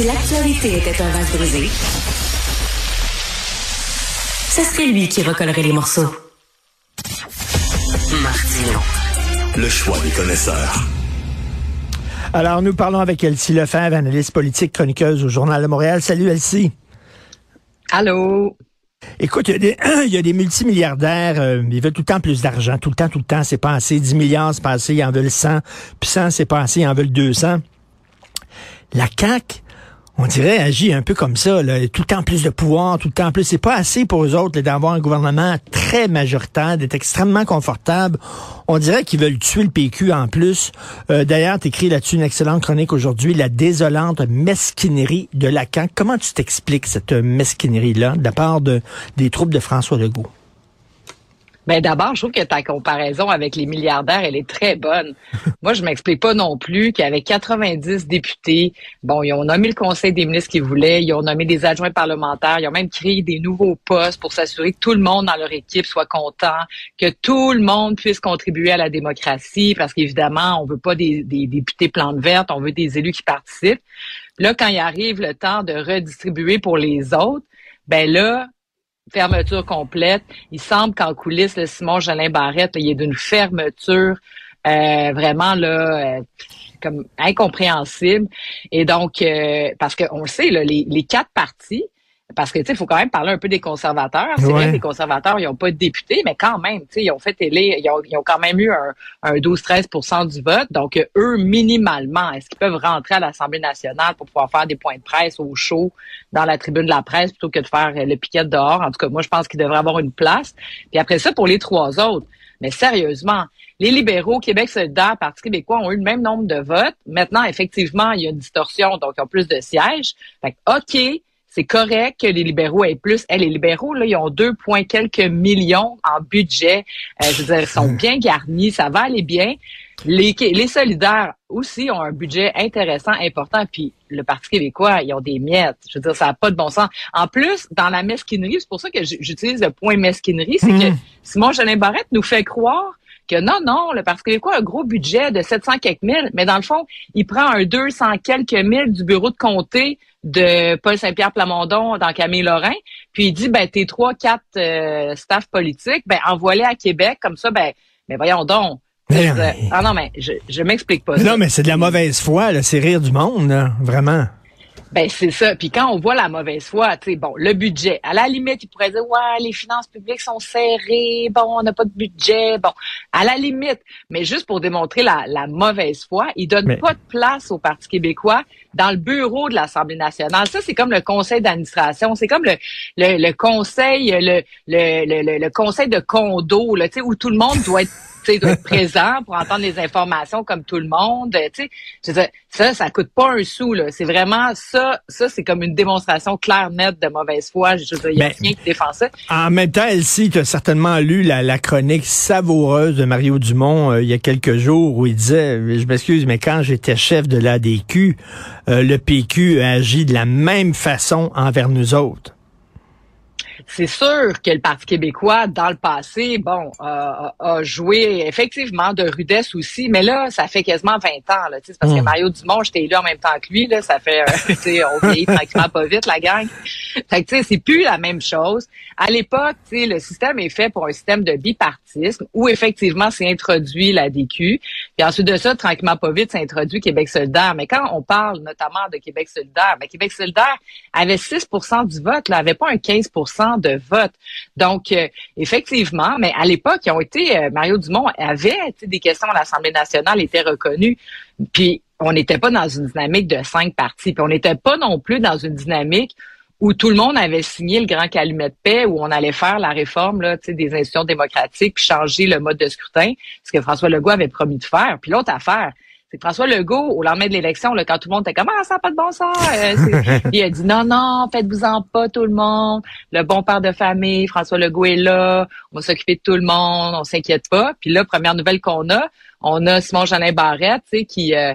Si l'actualité était un vase brisé, ce serait lui qui recollerait les morceaux. Martino. Le choix des connaisseurs. Alors, nous parlons avec Elsie Lefebvre, analyste politique, chroniqueuse au Journal de Montréal. Salut, Elsie. Allô? Écoute, il y, a des, il y a des multimilliardaires, euh, ils veulent tout le temps plus d'argent, tout le temps, tout le temps, c'est pas assez. 10 milliards, c'est pas assez, ils en veulent 100. Puis 100, c'est pas assez, ils en veulent 200. La CAQ, on dirait, agit un peu comme ça, là, tout le temps plus de pouvoir, tout le temps plus. C'est pas assez pour eux autres d'avoir un gouvernement très majoritaire, d'être extrêmement confortable. On dirait qu'ils veulent tuer le PQ en plus. Euh, D'ailleurs, tu écris là-dessus une excellente chronique aujourd'hui, la désolante mesquinerie de Lacan. Comment tu t'expliques cette mesquinerie-là de la part de, des troupes de François Legault? Ben d'abord, je trouve que ta comparaison avec les milliardaires, elle est très bonne. Moi, je m'explique pas non plus qu'avec 90 députés, bon, ils ont nommé le Conseil des ministres qu'ils voulaient, ils ont nommé des adjoints parlementaires, ils ont même créé des nouveaux postes pour s'assurer que tout le monde dans leur équipe soit content, que tout le monde puisse contribuer à la démocratie, parce qu'évidemment, on veut pas des, des députés plantes vertes, on veut des élus qui participent. Là, quand il arrive le temps de redistribuer pour les autres, ben là, fermeture complète. Il semble qu'en coulisses, le Simon Jolin Barrette, il est d'une fermeture euh, vraiment là euh, comme incompréhensible. Et donc, euh, parce qu'on le sait, là, les, les quatre partis, parce que tu sais, il faut quand même parler un peu des conservateurs. C'est vrai que les conservateurs, ils n'ont pas de députés, mais quand même, tu sais, ils ont fait élire, ils ont, ils ont quand même eu un, un 12-13% du vote. Donc, eux, minimalement, est-ce qu'ils peuvent rentrer à l'Assemblée nationale pour pouvoir faire des points de presse au chaud dans la tribune de la presse plutôt que de faire le piquet dehors? En tout cas, moi, je pense qu'ils devraient avoir une place. Puis après ça, pour les trois autres, mais sérieusement, les libéraux, Québec solidaire, Parti québécois ont eu le même nombre de votes. Maintenant, effectivement, il y a une distorsion, donc ils ont plus de sièges. Fait OK, c'est correct que les libéraux aient plus. Eh, les libéraux, là, ils ont deux points quelques millions en budget. Euh, je veux dire, ils sont bien garnis, ça va aller bien. Les, les solidaires aussi ont un budget intéressant, important, puis le Parti québécois, ils ont des miettes. Je veux dire, ça n'a pas de bon sens. En plus, dans la mesquinerie, c'est pour ça que j'utilise le point mesquinerie, c'est que mhm. Simon Jolin Barrette nous fait croire que non, non, le Parti québécois a un gros budget de 700 quelques mille, mais dans le fond, il prend un 200 quelques mille du bureau de comté de Paul Saint-Pierre Plamondon dans Camille Lorrain, puis il dit ben tes trois quatre euh, staff politiques, ben envoie-les à Québec comme ça ben mais voyons donc. ah non mais je je m'explique pas. Non mais c'est de la mauvaise foi, c'est rire du monde, vraiment. Ben c'est ça. Puis quand on voit la mauvaise foi, tu sais, bon, le budget. À la limite, il pourrait dire ouais, les finances publiques sont serrées. Bon, on n'a pas de budget. Bon, à la limite. Mais juste pour démontrer la, la mauvaise foi, il donne pas de place au Parti québécois dans le bureau de l'Assemblée nationale. Ça, c'est comme le conseil d'administration. C'est comme le, le, le conseil, le, le, le, le, conseil de condo, là, tu sais, où tout le monde doit être doit être présent pour entendre les informations comme tout le monde. Tu sais, ça, ça coûte pas un sou. Là. C'est vraiment ça. Ça, c'est comme une démonstration claire, nette de mauvaise foi. Je veux dire, il n'y a rien qui défend ça. En même temps, Elsie, tu as certainement lu la, la, chronique savoureuse de Mario Dumont euh, il y a quelques jours où il disait, je m'excuse, mais quand j'étais chef de l'ADQ, euh, le PQ a agi de la même façon envers nous autres c'est sûr que le Parti québécois, dans le passé, bon, a joué effectivement de rudesse aussi, mais là, ça fait quasiment 20 ans. Là, c'est parce que hmm. Mario Dumont, j'étais élu en même temps que lui. Là, ça fait, euh, on vieillit tranquillement pas vite, la gang. Fait que, tu sais, c'est plus la même chose. À l'époque, tu sais, le système est fait pour un système de bipartisme où effectivement, c'est introduit la DQ. Puis ensuite de ça, tranquillement pas vite, c'est introduit Québec solidaire. Mais quand on parle notamment de Québec solidaire, ben, Québec solidaire avait 6% du vote, là, avait pas un 15 de vote. Donc, euh, effectivement, mais à l'époque, ils ont été, euh, Mario Dumont avait des questions à l'Assemblée nationale, étaient reconnues. Puis, on n'était pas dans une dynamique de cinq partis. Puis, on n'était pas non plus dans une dynamique où tout le monde avait signé le grand calumet de paix, où on allait faire la réforme là, des institutions démocratiques, puis changer le mode de scrutin, ce que François Legault avait promis de faire. Puis l'autre affaire, c'est François Legault, au lendemain de l'élection, quand tout le monde était comme Ah, ça n'a pas de bon sens. Euh, il a dit Non, non, faites-vous-en pas tout le monde. Le bon père de famille, François Legault est là, on va s'occuper de tout le monde, on s'inquiète pas. Puis là, première nouvelle qu'on a, on a Simon Jeanin Barrette, qui euh,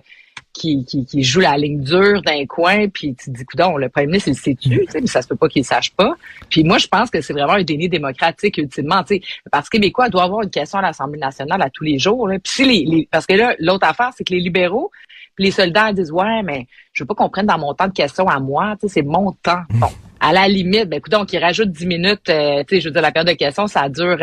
qui, qui, qui, joue la ligne dure d'un coin, puis tu te dis, coudon, le premier ministre, il sait-tu, mais ça se peut pas qu'il sache pas. Puis moi, je pense que c'est vraiment un déni démocratique, ultimement. sais le Parti québécois doit avoir une question à l'Assemblée nationale à tous les jours. Là. Puis si les, parce que là, l'autre affaire, c'est que les libéraux, Puis les soldats disent, ouais, mais je veux pas qu'on prenne dans mon temps de questions à moi, tu sais, c'est mon temps. Mm. Bon, à la limite, ben, écoute, donc, ils rajoutent 10 minutes, euh, tu sais, je veux dire, la période de questions, ça dure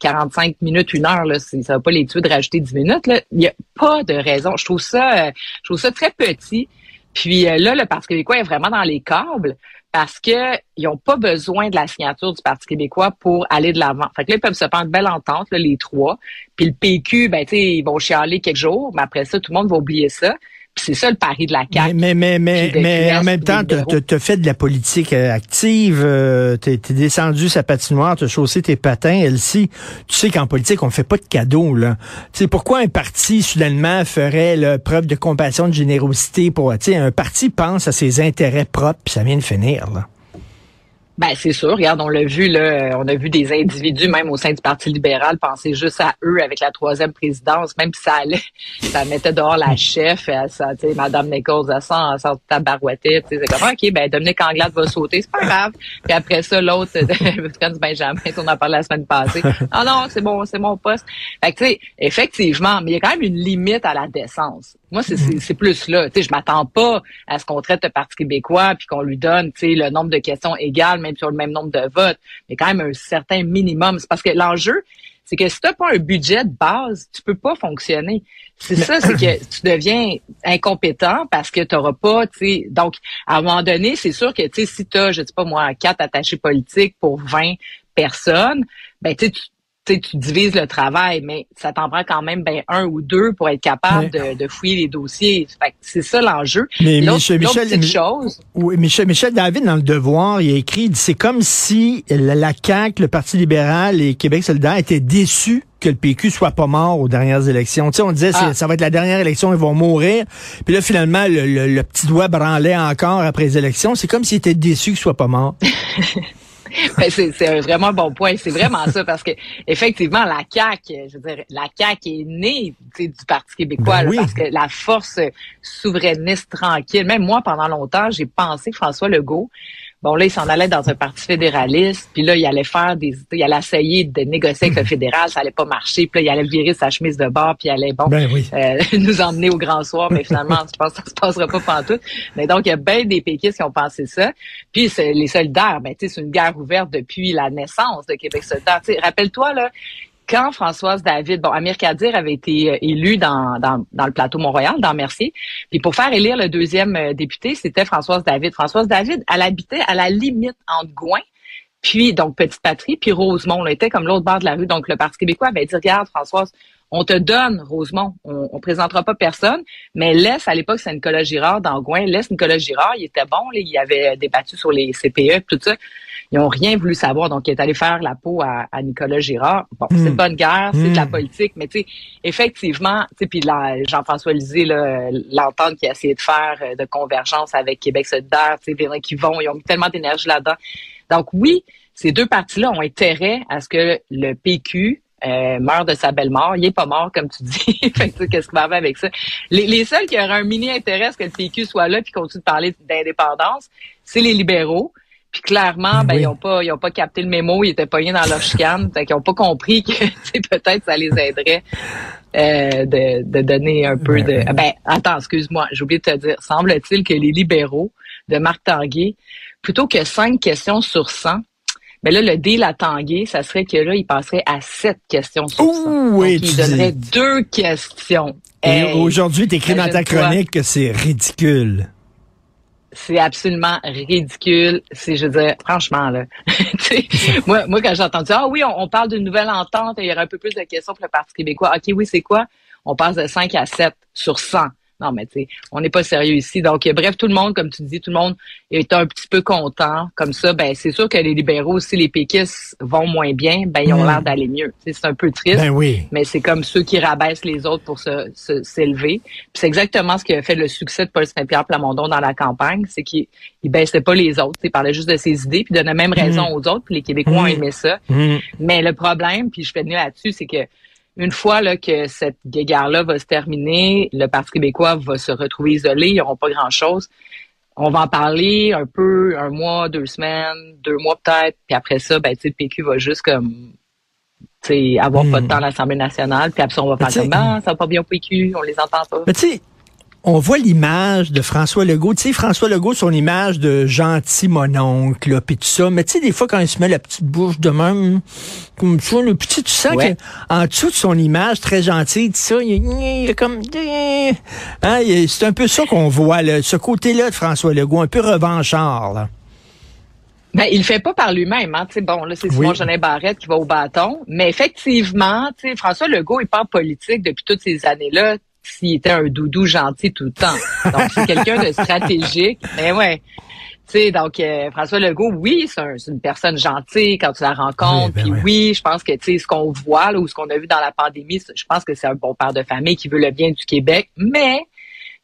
45 minutes, une heure, là, ça va pas les tuer de rajouter 10 minutes, là. Il y a pas de raison. Je trouve ça, je trouve ça très petit. Puis là, le Parti québécois est vraiment dans les câbles parce que ils n'ont pas besoin de la signature du Parti québécois pour aller de l'avant. Fait que là, ils peuvent se prendre belle entente, là, les trois. Puis le PQ, ben, tu sais, ils vont chialer quelques jours, mais après ça, tout le monde va oublier ça. C'est ça le pari de la CAQ. Mais, mais, mais, mais, en même temps, tu as fait de la politique euh, active, euh, tu es, descendu sa patinoire, tu as chaussé tes patins, Elsie. Tu sais qu'en politique, on fait pas de cadeaux. là. Tu sais, pourquoi un parti, soudainement, ferait là, preuve de compassion, de générosité pour... Tu sais, un parti pense à ses intérêts propres, puis ça vient de finir. là. Ben c'est sûr, regarde, on l'a vu là, on a vu des individus même au sein du Parti libéral penser juste à eux avec la troisième présidence, même si ça allait, ça mettait dehors la chef, ça, tu sais, Madame Nichols, elle sent, elle sent tabarouette, c'est comme ok, ben Dominique Anglade va sauter, c'est pas grave. Puis après ça, l'autre, Franz Benjamin, on en a parlé la semaine passée. Ah non, c'est bon, c'est mon poste. Fait que tu sais, effectivement, mais il y a quand même une limite à la décence. Moi, c'est plus là. Tu sais, je m'attends pas à ce qu'on traite le Parti québécois puis qu'on lui donne, tu sais, le nombre de questions égales, même sur le même nombre de votes, mais quand même un certain minimum. C'est parce que l'enjeu, c'est que si tu n'as pas un budget de base, tu peux pas fonctionner. C'est ça, c'est que tu deviens incompétent parce que tu n'auras pas, tu sais, donc à un moment donné, c'est sûr que, tu sais, si tu as, je sais pas moi, quatre attachés politiques pour 20 personnes, ben tu tu divises le travail, mais ça t'en prend quand même ben, un ou deux pour être capable de, fouiller les dossiers. c'est ça l'enjeu. Mais Michel, Michel, chose, oui, Michel, Michel David, dans Le Devoir, il a écrit, c'est comme si la, la CAQ, le Parti libéral et Québec solidaire étaient déçus que le PQ soit pas mort aux dernières élections. Tu sais, on disait, ah. ça va être la dernière élection, ils vont mourir. Puis là, finalement, le, petit doigt branlait encore après les élections. C'est comme s'ils étaient déçus qu'il soit pas mort. Ben, c'est vraiment un bon point. C'est vraiment ça parce que effectivement, la CAQ, je veux dire, la CAQ est née du Parti québécois ben parce que la force souverainiste tranquille. Même moi, pendant longtemps, j'ai pensé François Legault Bon, là, il s'en allait dans un parti fédéraliste, puis là, il allait faire des... Il allait essayer de négocier avec le fédéral, ça allait pas marcher, puis là, il allait virer sa chemise de bord, puis il allait, bon, ben euh, nous emmener au grand soir, mais finalement, je pense que ça se passera pas pantoute. Mais donc, il y a bien des péquistes qui ont pensé ça. Puis, les solidaires, ben, tu sais, c'est une guerre ouverte depuis la naissance de Québec solidaire. Tu sais, rappelle-toi, là, quand Françoise David, bon, Amir Kadir avait été euh, élu dans, le plateau Mont-Royal, dans Mercier, puis pour faire élire le deuxième euh, député, c'était Françoise David. Françoise David, elle habitait à la limite entre Gouin, puis donc Petite Patrie, puis Rosemont. Elle était comme l'autre bord de la rue. Donc le Parti québécois avait dit, regarde Françoise, on te donne, Rosemont, on, on présentera pas personne, mais laisse, à l'époque, c'est Nicolas Girard dans Gouin, laisse Nicolas Girard, il était bon, là, il avait débattu sur les CPE, tout ça. Ils ont rien voulu savoir, donc il est allé faire la peau à, Nicolas Girard. Bon, c'est une hmm. bonne guerre, c'est de la hmm. politique, mais tu sais, effectivement, tu sais, puis Jean-François Lisée, l'entente qu'il a essayé de faire euh, de convergence avec Québec solidaire, tu sais, qui vont, ils ont mis tellement d'énergie là-dedans. Donc oui, ces deux partis-là ont intérêt à ce que le PQ euh, meurt de sa belle mort. Il est pas mort, comme tu dis. qu'est-ce qui va arriver avec ça? Les, les, seuls qui auraient un mini intérêt à ce que le PQ soit là puis continue de parler d'indépendance, c'est les libéraux. Puis clairement, ben, ils ont pas, ils ont pas capté le mémo, ils étaient pognés dans leur chicane. fait qu'ils ont pas compris que peut-être ça les aiderait euh, de, de, donner un peu de. Ben, attends, excuse-moi, j'ai oublié de te dire. Semble-t-il que les libéraux de Marc Tanguay, plutôt que cinq questions sur 100, mais là, le deal à Tanguay, ça serait que là, il passerait à sept questions sur 100. Oui, il donnerait deux questions. Et aujourd'hui, tu écris dans ta chronique que c'est ridicule c'est absolument ridicule. C'est, je veux dire, franchement, là. moi, moi, quand j'ai entendu, ah oui, on, parle d'une nouvelle entente, il y aura un peu plus de questions pour le Parti québécois. OK, oui, c'est quoi? On passe de 5 à 7 sur 100. Non, mais tu sais, on n'est pas sérieux ici. Donc, bref, tout le monde, comme tu dis, tout le monde est un petit peu content. Comme ça, ben c'est sûr que les libéraux, si les péquistes vont moins bien, ben ils ont hmm. l'air d'aller mieux. c'est un peu triste. Ben oui. Mais c'est comme ceux qui rabaissent les autres pour se s'élever. c'est exactement ce qui a fait le succès de Paul Saint-Pierre Plamondon dans la campagne, c'est qu'il il baissait pas les autres. Il parlait juste de ses idées, puis donnait même raison hmm. aux autres. Puis les Québécois ont hmm. aimé ça. Mais le problème, puis je fais venir là-dessus, c'est que une fois là, que cette guéguerre-là va se terminer, le Parti québécois va se retrouver isolé, ils n'auront pas grand-chose. On va en parler un peu, un mois, deux semaines, deux mois peut-être, puis après ça, ben, le PQ va juste comme avoir pas de hmm. temps à l'Assemblée nationale, puis après ça, on va faire comme, ah, ça va pas bien au PQ, on les entend pas. Mais tu sais, on voit l'image de François Legault. Tu sais, François Legault, son image de gentil mononcle, là, puis tout ça. Mais tu sais, des fois, quand il se met la petite bouche de même, comme ça, le petit, tu sens qu'en dessous de son image très gentille, ça, il, il est comme... Hein, c'est un peu ça qu'on voit, là, ce côté-là de François Legault, un peu revanchard, là. Ben, il le fait pas par lui-même, hein. bon, là, c'est Simon oui. Barrette qui va au bâton. Mais effectivement, François Legault est pas en politique depuis toutes ces années-là s'il était un doudou gentil tout le temps. Donc, c'est quelqu'un de stratégique. Mais ouais. Tu sais, donc euh, François Legault, oui, c'est une personne gentille quand tu la rencontres. Ben puis oui, je pense que tu sais ce qu'on voit là, ou ce qu'on a vu dans la pandémie, je pense que c'est un bon père de famille qui veut le bien du Québec. Mais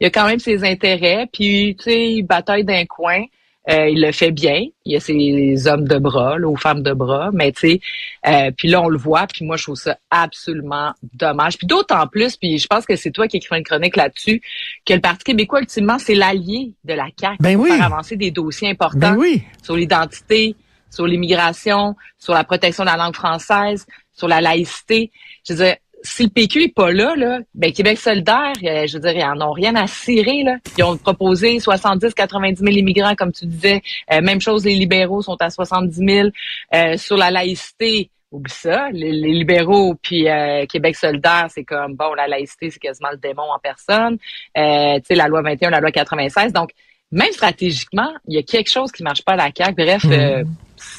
il y a quand même ses intérêts. Puis tu sais, bataille d'un coin. Euh, il le fait bien. Il y a ses hommes de bras, là, ou femmes de bras, mais tu sais, euh, puis là on le voit. Puis moi je trouve ça absolument dommage. Puis d'autant plus, puis je pense que c'est toi qui écris une chronique là-dessus, que le Parti québécois ultimement c'est l'allié de la CAQ ben pour faire avancer des dossiers importants ben sur l'identité, sur l'immigration, sur la protection de la langue française, sur la laïcité. Je veux dire, si le PQ est pas là, là ben Québec solidaire, euh, je veux dire, ils en ont rien à cirer. Là. Ils ont proposé 70-90 000 immigrants, comme tu disais. Euh, même chose, les libéraux sont à 70 000. Euh, sur la laïcité, oublie ça. Les, libéraux puis Québec solidaire, c'est comme, bon, la laïcité, c'est quasiment le démon en personne. tu sais, la loi 21, la loi 96. Donc, même stratégiquement, il y a quelque chose qui marche pas à la CAQ. Bref, mmh.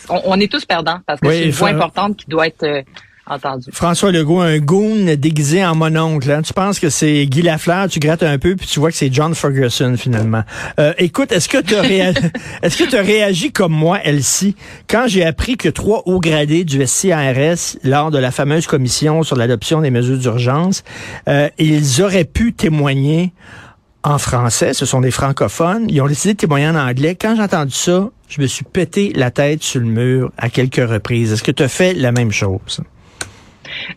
on, est tous perdants parce que c'est une voie importante qui doit être François Legault, un goon déguisé en mononcle. Hein? Tu penses que c'est Guy Lafleur, tu grattes un peu, puis tu vois que c'est John Ferguson finalement. Euh, écoute, est-ce que tu as, est-ce que as réagi comme moi, Elsie, quand j'ai appris que trois hauts gradés du SCRS, lors de la fameuse commission sur l'adoption des mesures d'urgence, euh, ils auraient pu témoigner en français, ce sont des francophones. Ils ont décidé de témoigner en anglais. Quand j'ai entendu ça, je me suis pété la tête sur le mur à quelques reprises. Est-ce que tu as fait la même chose?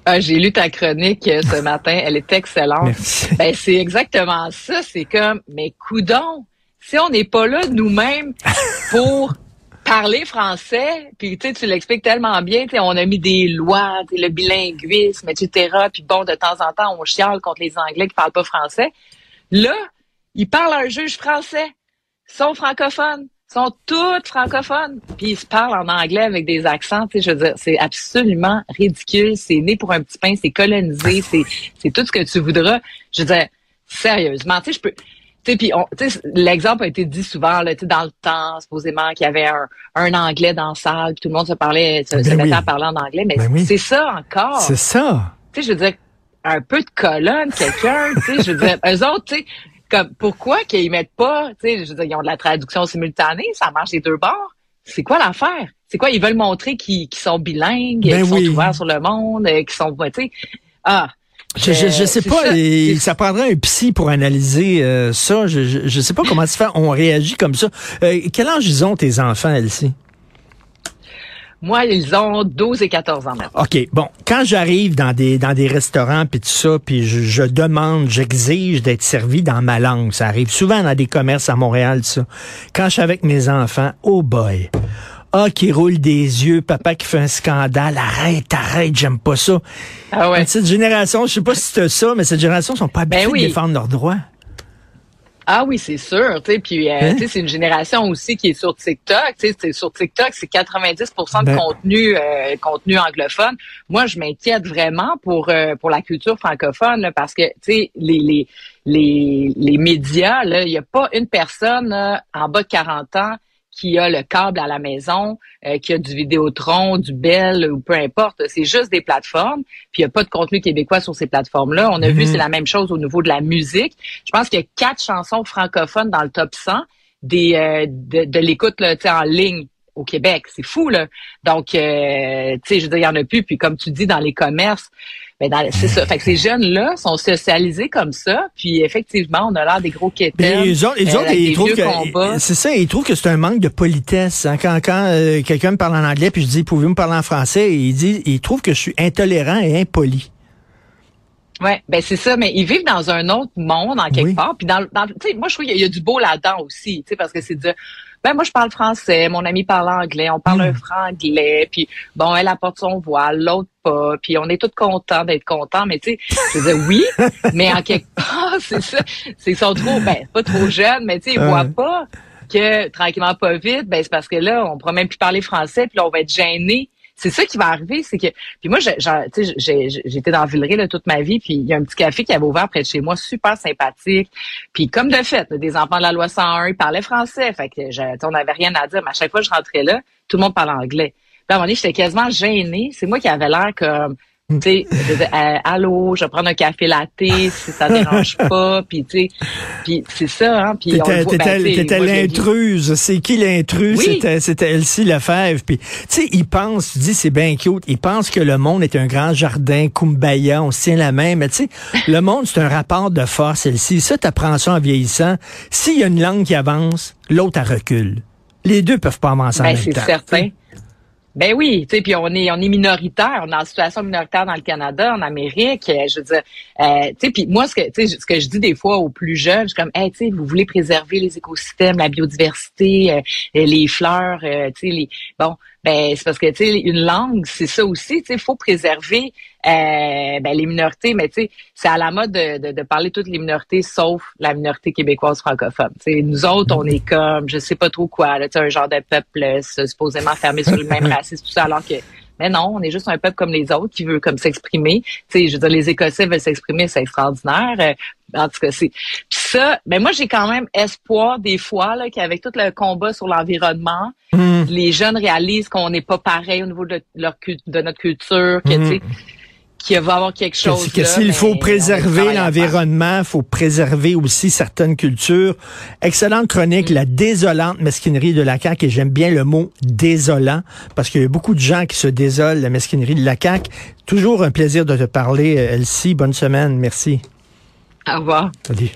Ah, j'ai lu ta chronique euh, ce matin, elle est excellente. Ben, c'est exactement ça, c'est comme, mais coudon, si on n'est pas là nous-mêmes pour parler français, puis tu tu l'expliques tellement bien, on a mis des lois, le bilinguisme, etc. Puis bon, de temps en temps, on chiale contre les Anglais qui parlent pas français. Là, ils parlent à un juge français, ils sont francophones sont toutes francophones, puis ils se parlent en anglais avec des accents, tu sais, je veux dire, c'est absolument ridicule, c'est né pour un petit pain, c'est colonisé, c'est c'est tout ce que tu voudras. Je veux dire, sérieusement, tu sais, je peux tu sais, puis l'exemple a été dit souvent là, dans le temps, supposément qu'il y avait un, un anglais dans la salle, puis tout le monde se parlait, se, ben mettait à parler en anglais, mais ben c'est ça encore. C'est ça. Tu sais, je veux dire, un peu de colonne, quelqu'un, tu sais, je veux dire, eux autres, tu sais, comme pourquoi qu'ils mettent pas, tu sais, je veux dire, ils ont de la traduction simultanée, ça marche des deux bords. C'est quoi l'affaire? C'est quoi? Ils veulent montrer qu'ils sont bilingues, ben qu'ils sont ouverts sur le monde, euh, qu'ils sont, tu sais, ah. Je, je, je, sais pas, ça, ça, prendrait un psy pour analyser euh, ça. Je, je, je, sais pas comment se fait. On réagit comme ça. Euh, quel âge ils ont tes enfants, Elsie? Moi, ils ont 12 et 14 ans maintenant. OK. Bon, quand j'arrive dans des dans des restaurants puis tout ça, puis je, demande, j'exige d'être servi dans ma langue. Ça arrive souvent dans des commerces à Montréal, ça. Quand je suis avec mes enfants, oh boy. Ah, qui roule des yeux, papa qui fait un scandale, arrête, arrête, j'aime pas ça. Ah ouais. Cette génération, je sais pas si c'est ça, mais cette génération sont pas ben habitués de défendre leurs droits. Ah oui, c'est sûr. Tu sais, puis euh, hein? c'est une génération aussi qui est sur TikTok. Tu sais, sur TikTok, c'est 90% de ben contenu euh, contenu anglophone. Moi, je m'inquiète vraiment pour euh, pour la culture francophone parce que tu sais les les les les médias là, il n'y a pas une personne en bas de 40 ans qui a le câble à la maison, euh, qui a du Vidéotron, du Bell ou peu importe. C'est juste des plateformes. Puis il n'y a pas de contenu québécois sur ces plateformes-là. On a vu, mhm. c'est la même chose au niveau de la musique. Je pense qu'il y a quatre chansons francophones dans le top 100 des, euh, de, de l'écoute en ligne au Québec. C'est fou, là. Donc, euh, tu sais, je veux dire, il y en a plus. Puis comme tu dis, dans les commerces, ben c'est ça. Fait que ces jeunes-là sont socialisés comme ça. Puis effectivement, on a l'air des gros quétaines. Mais ils, ont, ils, euh, ils trouvent que c'est ça. Ils trouvent que c'est un manque de politesse. Hein. Quand, quand euh, quelqu'un me parle en anglais, puis je dis, pouvez-vous me parler en français, il dit, il trouve que je suis intolérant et impoli. Ouais, ben c'est ça, mais ils vivent dans un autre monde en quelque part. Puis dans, dans tu sais, moi je trouve qu'il y, a du beau là-dedans aussi, tu sais, parce que c'est de ben moi je parle français, mon ami parle anglais, on parle un hmm. franglais, puis bon, elle apporte son voile, l'autre pas, puis on est tous contents d'être contents, mais tu sais, je disais oui, mais en quelque part, c'est ça. C'est sont trop, ben, pas trop jeunes, mais tu sais, ils voient pas que tranquillement pas vite, ben c'est parce que là, on pourra même plus parler français, puis là, on va être gêné. C'est ça qui va arriver, c'est que puis moi j'étais dans Villeray là, toute ma vie, puis il y a un petit café qui avait ouvert près de chez moi, super sympathique. Puis comme de fait, des enfants de la loi 101, ils parlaient français, fait que on n'avait rien à dire, mais à chaque fois que je rentrais là, tout le monde parlait anglais. Puis à un moment donné, j'étais quasiment gênée, c'est moi qui avais l'air comme tu sais, euh, allô, je vais prendre un café latte si ça dérange pas, puis tu sais, puis c'est ça, hein. Puis t'étais ben, l'intruse. C'est qui l'intruse? C'était c'était Elsie Lefebvre. Puis tu sais, il pense, tu dis c'est bien cute. Il pense que le monde est un grand jardin, kumbaya, on se tient la main. Mais tu sais, le monde c'est un rapport de force. Elsie, ça t'apprends ça en vieillissant. S'il y a une langue qui avance, l'autre elle recule. Les deux peuvent pas avancer en ben, même temps. C'est certain. Ben oui, tu sais, puis on est on est minoritaire, on est en situation minoritaire dans le Canada, en Amérique. Euh, je veux dire, euh, tu sais, puis moi ce que tu sais, ce que je dis des fois aux plus jeunes, je suis comme, hey, tu sais, vous voulez préserver les écosystèmes, la biodiversité, euh, les fleurs, tu sais, les bon, ben c'est parce que tu sais une langue c'est ça aussi tu sais faut préserver euh, ben, les minorités mais tu sais c'est à la mode de, de, parler toutes les minorités sauf la minorité québécoise francophone tu sais nous autres on est comme je sais pas trop quoi là un genre de peuple euh, supposément fermé sur le même racisme tout ça alors que mais non, on est juste un peuple comme les autres qui veut comme s'exprimer. Tu sais, je veux dire, les Écossais veulent s'exprimer, c'est extraordinaire. Euh, en tout cas, c'est. Puis ça, mais ben, moi j'ai quand même espoir des fois là qu'avec tout le combat sur l'environnement, hmm. les jeunes réalisent qu'on n'est pas pareil au niveau de leur de notre culture, que tu sais hmm qu'il va y avoir quelque chose. Que, s'il faut préserver l'environnement, il faut préserver aussi certaines cultures. Excellente chronique, mm. la désolante mesquinerie de la CAQ, et j'aime bien le mot désolant, parce qu'il y a beaucoup de gens qui se désolent la mesquinerie de la CAQ. Toujours un plaisir de te parler, Elsie. Bonne semaine. Merci. Au revoir. Salut.